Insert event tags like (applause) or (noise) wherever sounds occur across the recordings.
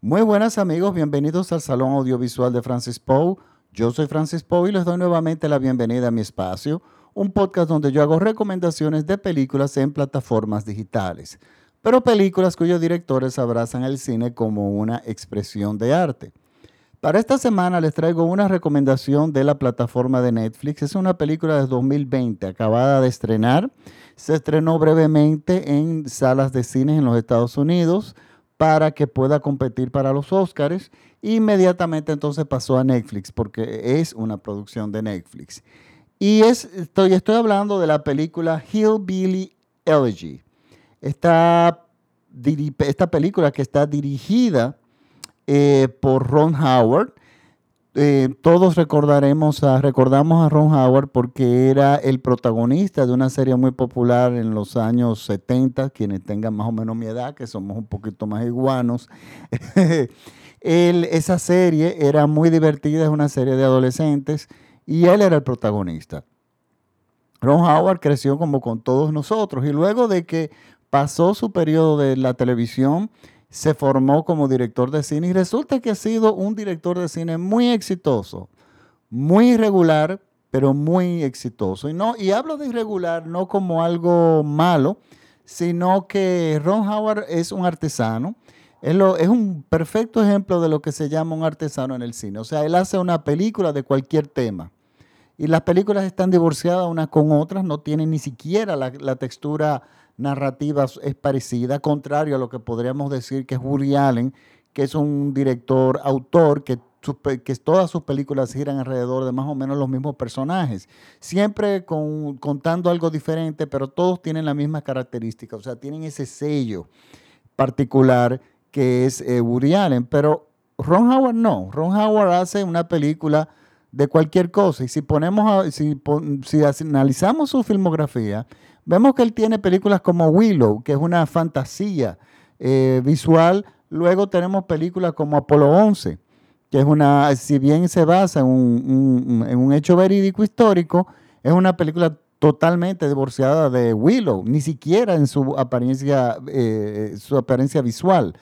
Muy buenas amigos, bienvenidos al Salón Audiovisual de Francis Poe. Yo soy Francis Poe y les doy nuevamente la bienvenida a mi espacio, un podcast donde yo hago recomendaciones de películas en plataformas digitales, pero películas cuyos directores abrazan el cine como una expresión de arte. Para esta semana les traigo una recomendación de la plataforma de Netflix. Es una película de 2020, acabada de estrenar. Se estrenó brevemente en salas de cine en los Estados Unidos para que pueda competir para los Oscars. Inmediatamente entonces pasó a Netflix porque es una producción de Netflix. Y es, estoy, estoy hablando de la película Hillbilly Elegy. Esta, esta película que está dirigida eh, por Ron Howard. Eh, todos recordaremos a, recordamos a Ron Howard porque era el protagonista de una serie muy popular en los años 70, quienes tengan más o menos mi edad, que somos un poquito más iguanos. (laughs) esa serie era muy divertida, es una serie de adolescentes y él era el protagonista. Ron Howard creció como con todos nosotros y luego de que pasó su periodo de la televisión, se formó como director de cine y resulta que ha sido un director de cine muy exitoso, muy irregular, pero muy exitoso. Y, no, y hablo de irregular no como algo malo, sino que Ron Howard es un artesano. Es, es un perfecto ejemplo de lo que se llama un artesano en el cine. O sea, él hace una película de cualquier tema. Y las películas están divorciadas unas con otras, no tienen ni siquiera la textura narrativa es parecida, contrario a lo que podríamos decir que es Woody Allen, que es un director, autor, que, que todas sus películas giran alrededor de más o menos los mismos personajes, siempre contando algo diferente, pero todos tienen la misma característica, o sea, tienen ese sello particular que es eh, Woody Allen, pero Ron Howard no, Ron Howard hace una película de cualquier cosa. Y si ponemos, si, si analizamos su filmografía, Vemos que él tiene películas como Willow, que es una fantasía eh, visual. Luego tenemos películas como Apolo 11, que es una, si bien se basa en un, hecho verídico histórico, es una película totalmente divorciada de Willow, ni siquiera en su apariencia, eh, su apariencia visual,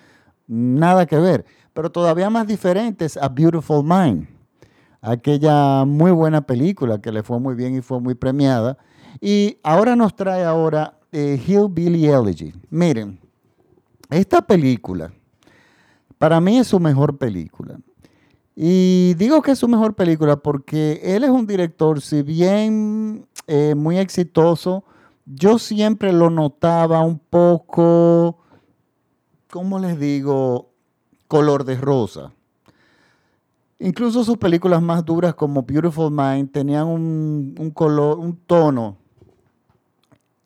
nada que ver. Pero todavía más diferente es A Beautiful Mind, aquella muy buena película que le fue muy bien y fue muy premiada, y ahora nos trae ahora eh, Hillbilly Elegy. Miren, esta película, para mí es su mejor película. Y digo que es su mejor película porque él es un director, si bien eh, muy exitoso, yo siempre lo notaba un poco, ¿cómo les digo? Color de rosa. Incluso sus películas más duras como Beautiful Mind tenían un, un color, un tono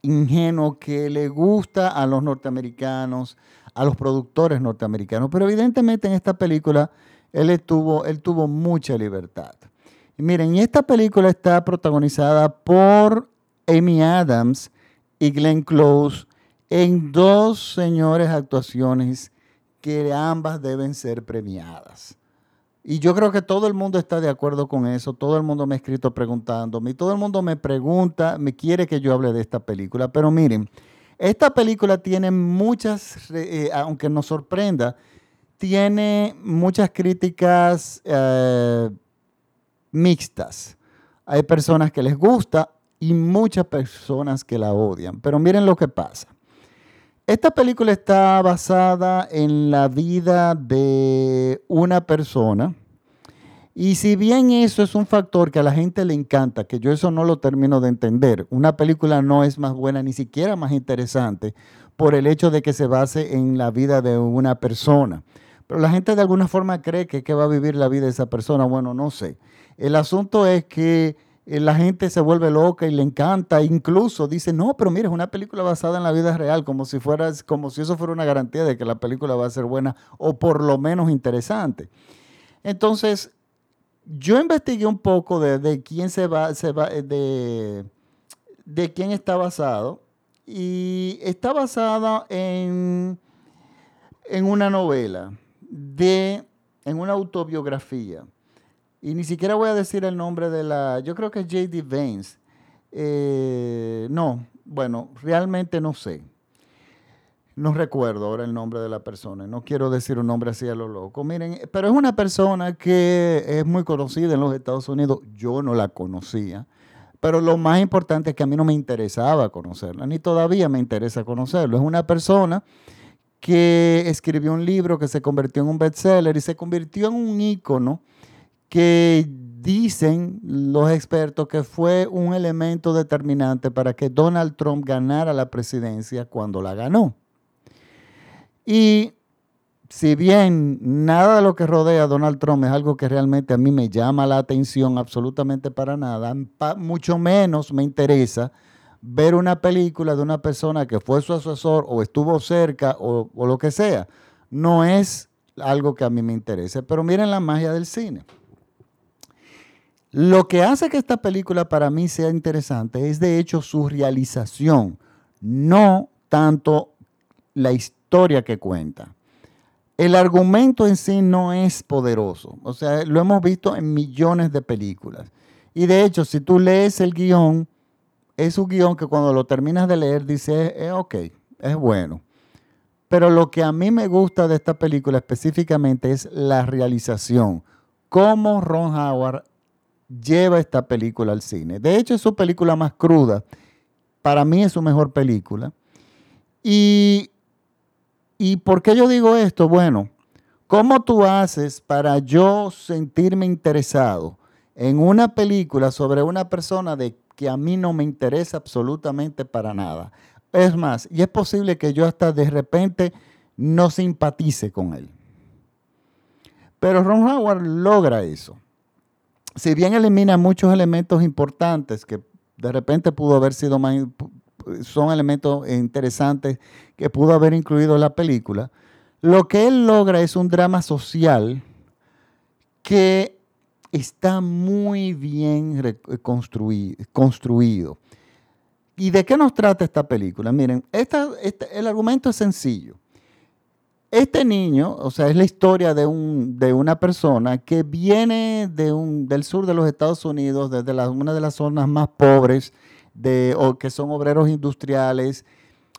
ingenuo que le gusta a los norteamericanos, a los productores norteamericanos. Pero evidentemente en esta película él, tuvo, él tuvo mucha libertad. Y miren, esta película está protagonizada por Amy Adams y Glenn Close en dos señores actuaciones que ambas deben ser premiadas. Y yo creo que todo el mundo está de acuerdo con eso, todo el mundo me ha escrito preguntándome, todo el mundo me pregunta, me quiere que yo hable de esta película, pero miren, esta película tiene muchas, eh, aunque nos sorprenda, tiene muchas críticas eh, mixtas. Hay personas que les gusta y muchas personas que la odian, pero miren lo que pasa. Esta película está basada en la vida de una persona. Y si bien eso es un factor que a la gente le encanta, que yo eso no lo termino de entender, una película no es más buena ni siquiera más interesante por el hecho de que se base en la vida de una persona. Pero la gente de alguna forma cree que, va a vivir la vida de esa persona. Bueno, no sé. El asunto es que la gente se vuelve loca y le encanta, incluso dice, no, pero mira, es una película basada en la vida real, como si, fuera, como si eso fuera una garantía de que la película va a ser buena o por lo menos interesante. Entonces, yo investigué un poco de, quién se va, se va eh, de, de quién está basado y está basada en, en una novela, de, en una autobiografía y ni siquiera voy a decir el nombre de la, yo creo que es JD Vance. Eh, no, bueno, realmente no sé. no recuerdo ahora el nombre de la persona, no quiero decir un nombre así a lo loco. Miren, pero es una persona que es muy conocida en los Estados Unidos. Yo no la conocía, pero lo más importante es que a mí no me interesaba conocerla, ni todavía me interesa conocerlo. Es una persona que escribió un libro que se convirtió en un bestseller y se convirtió en un ícono que dicen los expertos que fue un elemento determinante para que Donald Trump ganara la presidencia cuando la ganó. Y si bien nada de lo que rodea a Donald Trump es algo que realmente a mí me llama la atención absolutamente para nada, mucho menos me interesa ver una película de una persona que fue su asesor o estuvo cerca o, o lo que sea. No es algo que a mí me interese. Pero miren la magia del cine. Lo que hace que esta película para mí sea interesante es de hecho su realización, no tanto la historia que cuenta. El argumento en sí no es poderoso. O sea, lo hemos visto en millones de películas. Y de hecho, si tú lees el guion, es un guion que cuando lo terminas de leer dices, eh, ok, es bueno. Pero lo que a mí me gusta de esta película específicamente es la realización. Cómo Ron Howard lleva esta película al cine. De hecho, es su película más cruda. Para mí es su mejor película. Y ¿Y por qué yo digo esto? Bueno, ¿cómo tú haces para yo sentirme interesado en una película sobre una persona de que a mí no me interesa absolutamente para nada? Es más, y es posible que yo hasta de repente no simpatice con él. Pero Ron Howard logra eso. Si bien elimina muchos elementos importantes que de repente pudo haber sido más, son elementos interesantes que pudo haber incluido la película, lo que él logra es un drama social que está muy bien construido. ¿Y de qué nos trata esta película? Miren, esta, el argumento es sencillo. Este niño, o sea, es la historia de, un, de una persona que viene de un, del sur de los Estados Unidos, desde una de las zonas más pobres de, o que son obreros industriales.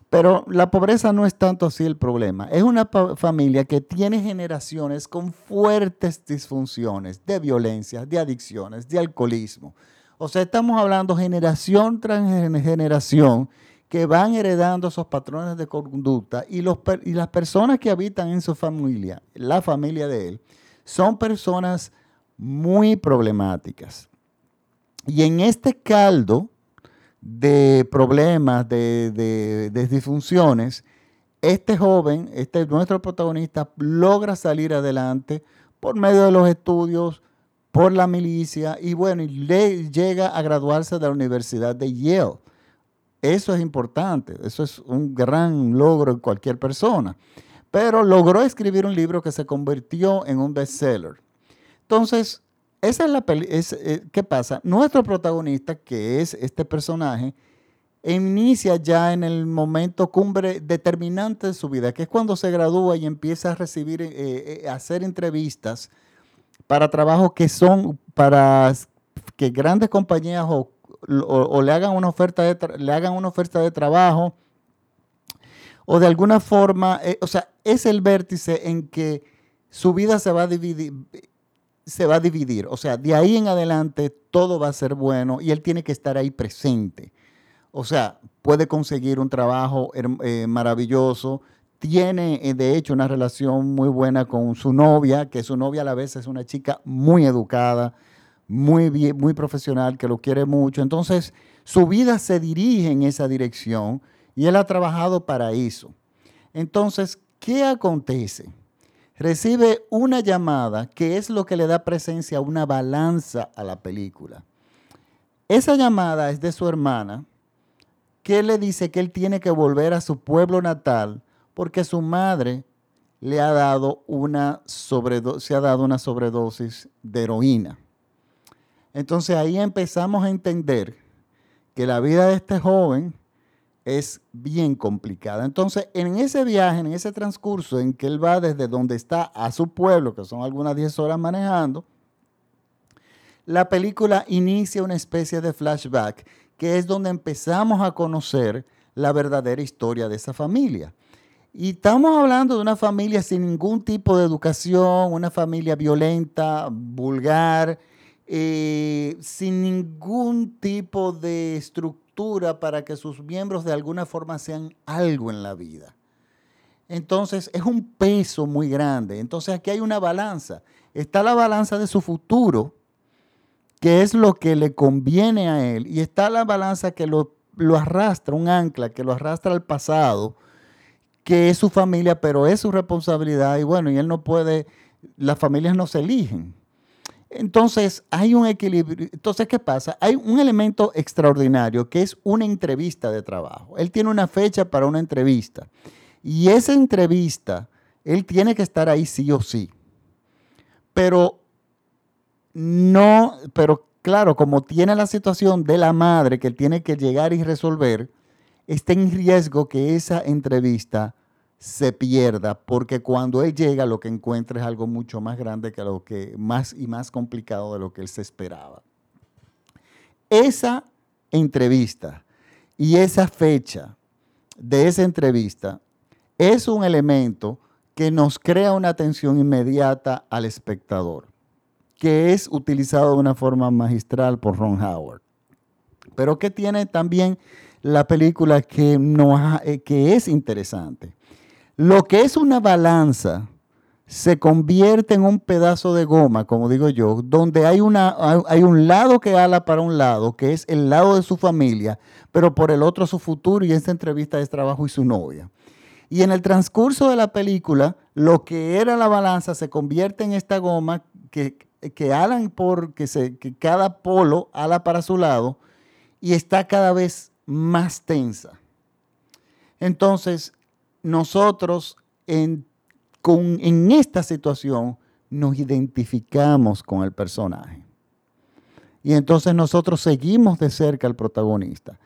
Pero la pobreza no es tanto así el problema. Es una familia que tiene generaciones con fuertes disfunciones de violencia, de adicciones, de alcoholismo. O sea, estamos hablando generación tras generación que van heredando esos patrones de conducta y, los, y las personas que habitan en su familia, la familia de él, son personas muy problemáticas. Y en este caldo de problemas, de, disfunciones, este joven, este nuestro protagonista, logra salir adelante por medio de los estudios, por la milicia y bueno, le llega a graduarse de la Universidad de Yale. Eso es importante, eso es un gran logro en cualquier persona. Pero logró escribir un libro que se convirtió en un bestseller. Entonces, esa es la peli eh, ¿Qué pasa? Nuestro protagonista, que es este personaje, inicia ya en el momento cumbre determinante de su vida, que es cuando se gradúa y empieza a recibir, eh, eh, a hacer entrevistas para trabajos que son para que grandes compañías o, le, hagan una oferta de le hagan una oferta de trabajo o de alguna forma, o sea, es el vértice en que su vida se va a dividir, se va a dividir. O sea, de ahí en adelante todo va a ser bueno y él tiene que estar ahí presente. O sea, puede conseguir un trabajo eh, maravilloso, tiene eh, de hecho una relación muy buena con su novia, que su novia a la vez es una chica muy educada, muy, bien, muy profesional, que lo quiere mucho. Entonces, su vida se dirige en esa dirección y él ha trabajado para eso. Entonces, ¿qué acontece? recibe una llamada que es lo que le da presencia una balanza a la película. Esa llamada es de su hermana, que le dice que él tiene que volver a su pueblo natal porque su madre le ha dado una se ha dado una sobredosis de heroína. Entonces ahí empezamos a entender que la vida de este joven es bien complicada. Entonces, en ese viaje, en ese transcurso en que él va desde donde está a su pueblo, que son algunas 10 horas manejando, la película inicia una especie de flashback, que es donde empezamos a conocer la verdadera historia de esa familia. Y estamos hablando de una familia sin ningún tipo de educación, una familia violenta, vulgar, eh, sin ningún tipo de estructura para que sus miembros de alguna forma sean algo en la vida. Entonces es un peso muy grande. Entonces aquí hay una balanza. Está la balanza de su futuro, que es lo que le conviene a él, y está la balanza que lo, lo arrastra, un ancla que lo arrastra al pasado, que es su familia, pero es su responsabilidad. Y bueno, y él no puede, las familias no se eligen. Entonces, hay un equilibrio. Entonces, ¿qué pasa? Hay un elemento extraordinario que es una entrevista de trabajo. Él tiene una fecha para una entrevista. Y esa entrevista, él tiene que estar ahí sí o sí. Pero no, pero claro, como tiene la situación de la madre que él tiene que llegar y resolver, está en riesgo que esa entrevista se pierda, porque cuando él llega lo que encuentra es algo mucho más grande que lo que más y más complicado de lo que él se esperaba. Esa entrevista y esa fecha de esa entrevista es un elemento que nos crea una atención inmediata al espectador, que es utilizado de una forma magistral por Ron Howard. Pero que tiene también la película que, no, eh, que es interesante lo que es una balanza se convierte en un pedazo de goma, como digo yo, donde hay, una, hay un lado que ala para un lado, que es el lado de su familia, pero por el otro su futuro y esta entrevista de trabajo y su novia. Y en el transcurso de la película, lo que era la balanza se convierte en esta goma que, que alan por, que, se, que cada polo ala para su lado y está cada vez más tensa. Entonces, nosotros en, esta situación nos identificamos con el personaje. Y entonces nosotros seguimos de cerca al protagonista.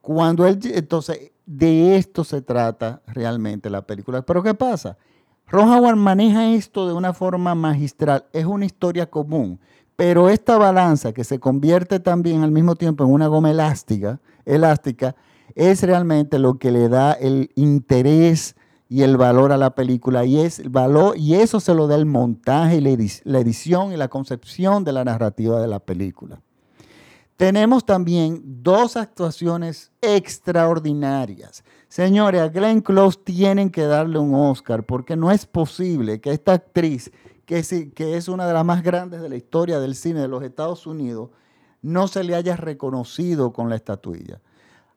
Cuando él, entonces, de esto se trata realmente la película. Pero ¿qué pasa? Ron Howard maneja esto de una forma magistral. Es una historia común. Pero esta balanza que se convierte también al mismo tiempo en una goma elástica, elástica es realmente lo que le da el interés y el valor a la película y es el valor y eso se lo da el montaje y la edición y la concepción de la narrativa de la película. Tenemos también dos actuaciones extraordinarias. Señores, a Glenn Close tienen que darle un Oscar porque no es posible que esta actriz, que es, que es una de las más grandes de la historia del cine de los Estados Unidos, no se le haya reconocido con la estatuilla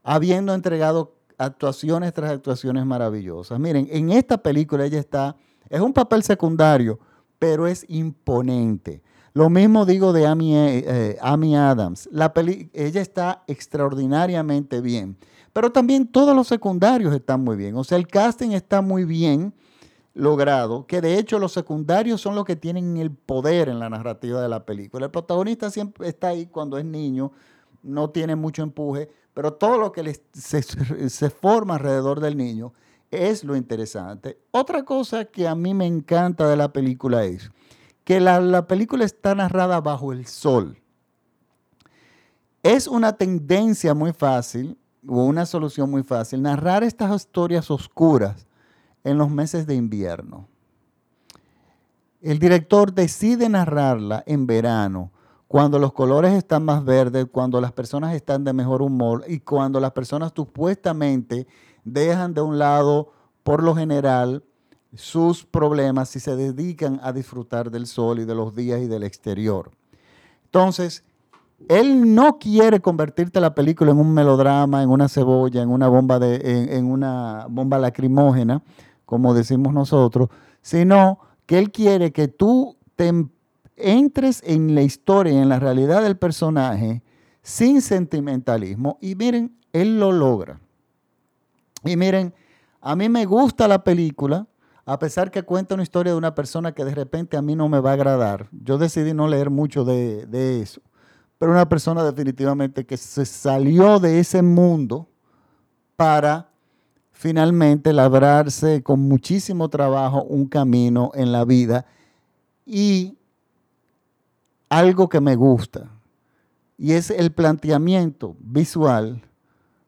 habiendo entregado actuaciones tras actuaciones maravillosas. Miren, en esta película ella está, es un papel secundario, pero es imponente. Lo mismo digo de Amy, eh, Adams. La ella está extraordinariamente bien, pero también todos los secundarios están muy bien. O sea, el casting está muy bien logrado, que de hecho los secundarios son los que tienen el poder en la narrativa de la película. El protagonista siempre está ahí cuando es niño, no tiene mucho empuje, pero todo lo que (laughs) se, forma alrededor del niño es lo interesante. Otra cosa que a mí me encanta de la película es que la, la película está narrada bajo el sol. Es una tendencia muy fácil o una solución muy fácil narrar estas historias oscuras en los meses de invierno. El director decide narrarla en verano cuando los colores están más verdes, cuando las personas están de mejor humor y cuando las personas supuestamente dejan de un lado, por lo general, sus problemas y se dedican a disfrutar del sol y de los días y del exterior. Entonces, él no quiere convertirte la película en un melodrama, en una cebolla, en una bomba, de, en una bomba lacrimógena, como decimos nosotros, sino que él quiere que tú te entres en la historia, en la realidad del personaje, sin sentimentalismo. Y miren, él lo logra. Y miren, a mí me gusta la película, a pesar que cuenta una historia de una persona que de repente a mí no me va a agradar. Yo decidí no leer mucho de, de eso. Pero una persona definitivamente que se salió de ese mundo para finalmente labrarse con muchísimo trabajo un camino en la vida y algo que me gusta y es el planteamiento visual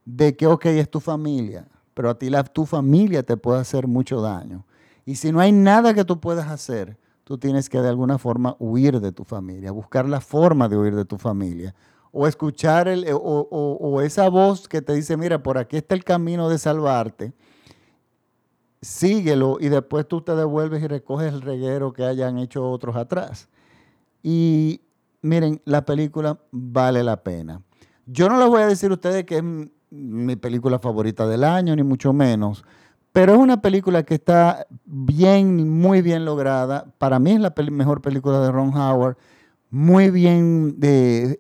de que, ok, es tu familia, pero a ti la, tu familia te puede hacer mucho daño. Y si no hay nada que tú puedas hacer, tú tienes que de alguna forma huir de tu familia, buscar la forma de huir de tu familia. O escuchar el, o, o esa voz que te dice, mira, por aquí está el camino de salvarte síguelo y después tú te devuelves y recoges el reguero que hayan hecho otros atrás. Y miren, la película vale la pena. Yo no les voy a decir a ustedes que es mi película favorita del año, ni mucho menos, pero es una película que está bien, muy bien lograda. Para mí es la mejor película de Ron Howard, muy bien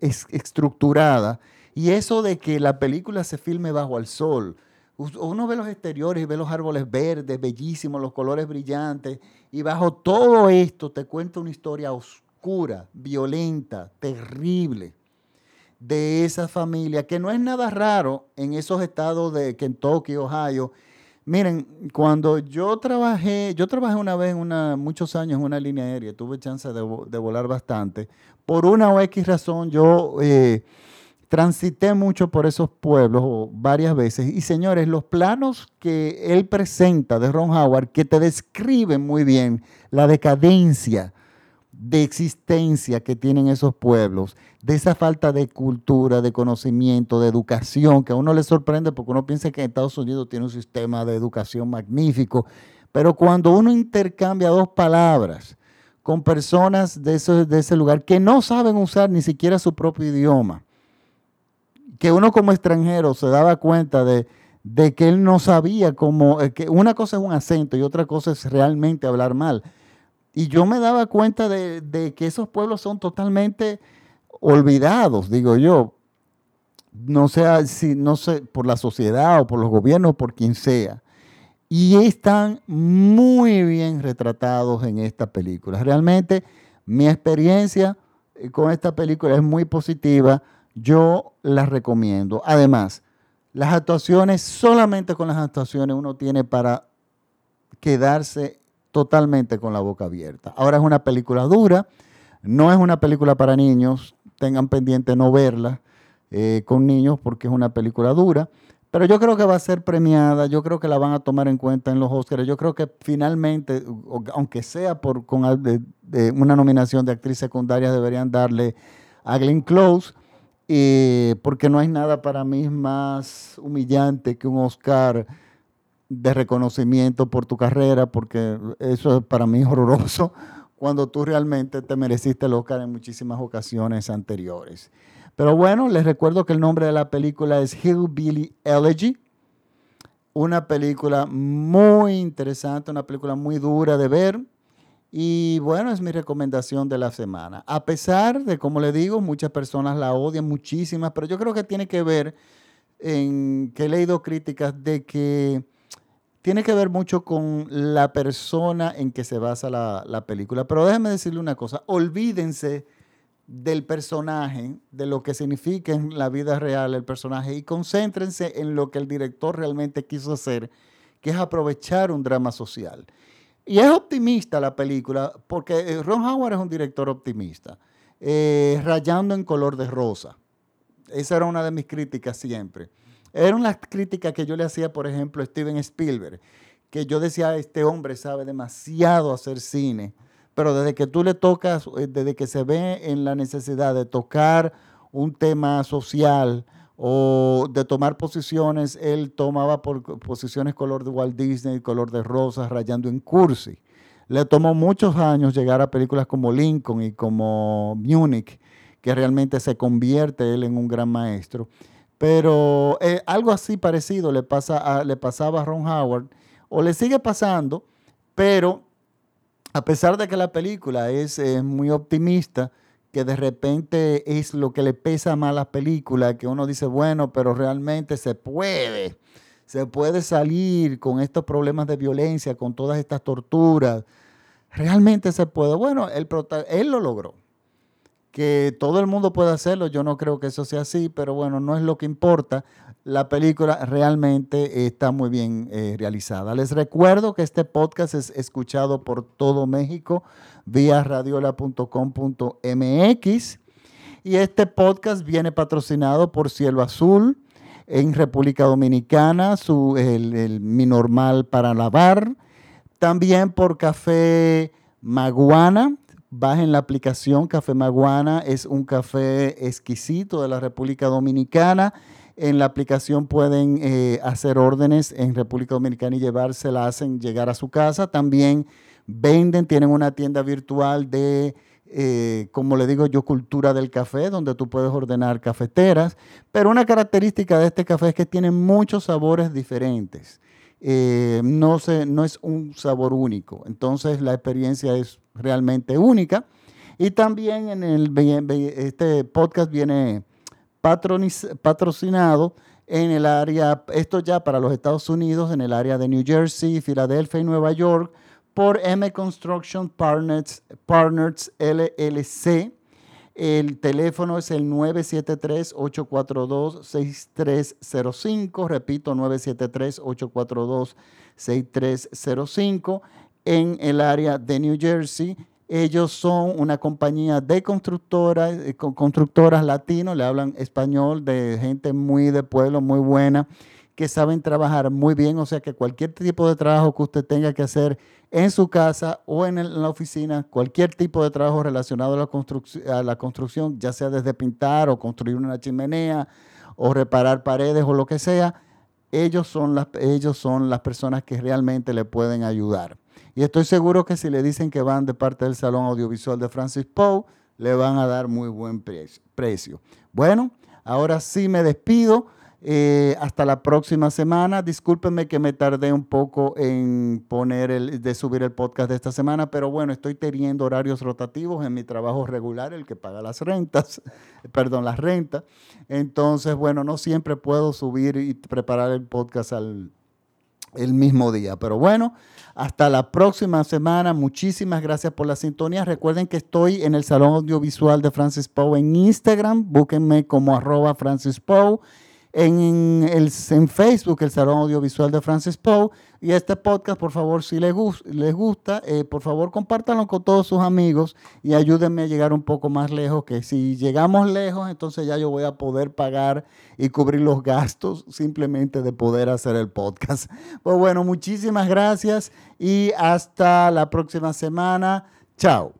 estructurada. Y eso de que la película se filme bajo el sol, uno ve los exteriores y ve los árboles verdes, bellísimos, los colores brillantes, y bajo todo esto te cuenta una historia oscura, violenta, terrible, de esa familia, que no es nada raro en esos estados de Kentucky, Ohio. Miren, cuando yo trabajé, yo trabajé una vez, una, muchos años en una línea aérea, tuve chance de, volar bastante. Por una o X razón, yo... Eh, transité mucho por esos pueblos varias veces y señores, los planos que él presenta de Ron Howard, que te describen muy bien la decadencia de existencia que tienen esos pueblos, de esa falta de cultura, de conocimiento, de educación, que a uno le sorprende porque uno piensa que Estados Unidos tiene un sistema de educación magnífico, pero cuando uno intercambia dos palabras con personas de ese, de ese lugar que no saben usar ni siquiera su propio idioma, que uno como extranjero se daba cuenta de, que él no sabía cómo, eh, que una cosa es un acento y otra cosa es realmente hablar mal. Y yo me daba cuenta de, que esos pueblos son totalmente olvidados, digo yo. No sea si, no sé, por la sociedad o por los gobiernos, por quien sea. Y están muy bien retratados en esta película. Realmente mi experiencia eh, con esta película es muy positiva yo las recomiendo. Además, las actuaciones, solamente con las actuaciones uno tiene para quedarse totalmente con la boca abierta. Ahora es una película dura, no es una película para niños, tengan pendiente no verla eh, con niños porque es una película dura, pero yo creo que va a ser premiada, yo creo que la van a tomar en cuenta en los Oscars, yo creo que finalmente, aunque sea por con una nominación de actriz secundaria, deberían darle a Glenn Close porque no hay nada para mí más humillante que un Oscar de reconocimiento por tu carrera, porque eso para mí es (laughs) horroroso, cuando tú realmente te mereciste el Oscar en muchísimas ocasiones anteriores. Pero bueno, les recuerdo que el nombre de la película es Hillbilly Elegy, una película muy interesante, una película muy dura de ver, y bueno, es mi recomendación de la semana. A pesar de, como le digo, muchas personas la odian, muchísimas, pero yo creo que tiene que ver en que he leído críticas de que tiene que ver mucho con la persona en que se basa la, la película. Pero déjenme decirle una cosa, olvídense del personaje, de lo que significa en la vida real el personaje y concéntrense en lo que el director realmente quiso hacer, que es aprovechar un drama social. Y es optimista la película, porque eh, Ron Howard es un director optimista, eh, rayando en color de rosa. Esa era una de mis críticas siempre. Era una crítica que yo le hacía, por ejemplo, a Steven Spielberg, que yo decía, este hombre sabe demasiado hacer cine, pero desde que tú le tocas, eh, desde que se ve en la necesidad de tocar un tema social, o de tomar posiciones, él tomaba posiciones color de Walt Disney, color de rosa, rayando en cursi. Le tomó muchos años llegar a películas como Lincoln y como Munich, que realmente se convierte él en un gran maestro. Pero eh, algo así parecido le, pasa le pasaba a Ron Howard, o le sigue pasando, pero a pesar de que la película es muy optimista, que de repente es lo que le pesa más a la película, que uno dice, bueno, pero realmente se puede, se puede salir con estos problemas de violencia, con todas estas torturas, realmente se puede. Bueno, él lo logró. Que todo el mundo puede hacerlo, yo no creo que eso sea así, pero bueno, no es lo que importa. La película realmente está muy bien eh, realizada. Les recuerdo que este podcast es escuchado por todo México vía radiola.com.mx. Y este podcast viene patrocinado por Cielo Azul, En República Dominicana, su, el, el Mi Normal para lavar. También por Café Maguana. Bajen la aplicación Café Maguana. Es un café exquisito de la República Dominicana. En la aplicación pueden eh, hacer órdenes en República Dominicana y llevársela, hacen llegar a su casa. También venden, tienen una tienda virtual de, eh, como le digo yo, cultura del café, donde tú puedes ordenar cafeteras. Pero una característica de este café es que tiene muchos sabores diferentes. Eh, no, es un sabor único. Entonces la experiencia es realmente única. Y también en el, este podcast viene patrocinado en el área, esto ya para los Estados Unidos, en el área de New Jersey, Filadelfia y Nueva York, por M Construction Partners, Partners LLC. El teléfono es el 973-842-6305. Repito, 973-842-6305 en el área de New Jersey. Ellos son una compañía de constructoras, eh, constructoras latinos, le hablan español, de gente muy de pueblo, muy buena, que saben trabajar muy bien. O sea que cualquier tipo de trabajo que usted tenga que hacer en su casa o en, la oficina, cualquier tipo de trabajo relacionado a la, a la construcción, ya sea desde pintar o construir una chimenea o reparar paredes o lo que sea, ellos son las, ellos son las personas que realmente le pueden ayudar. Y estoy seguro que si le dicen que van de parte del Salón Audiovisual de Francis Poe, le van a dar muy buen precio. Bueno, ahora sí me despido. Eh, hasta la próxima semana. Discúlpenme que me tardé un poco en poner el, de subir el podcast de esta semana, pero bueno, estoy teniendo horarios rotativos en mi trabajo regular, el que paga las rentas, (laughs) perdón, las rentas. Entonces, bueno, no siempre puedo subir y preparar el podcast al, el mismo día. Pero bueno, hasta la próxima semana. Muchísimas gracias por la sintonía. Recuerden que estoy en el Salón Audiovisual de Francis Poe en Instagram. Búsquenme como arroba Francis Poe en, el, en Facebook, el Salón Audiovisual de Francis Poe. Y este podcast, por favor, si les, les gusta, eh, por favor, compártanlo con todos sus amigos y ayúdenme a llegar un poco más lejos, que si llegamos lejos, entonces ya yo voy a poder pagar y cubrir los gastos simplemente de poder hacer el podcast. (laughs) Pues bueno, muchísimas gracias y hasta la próxima semana. Chao.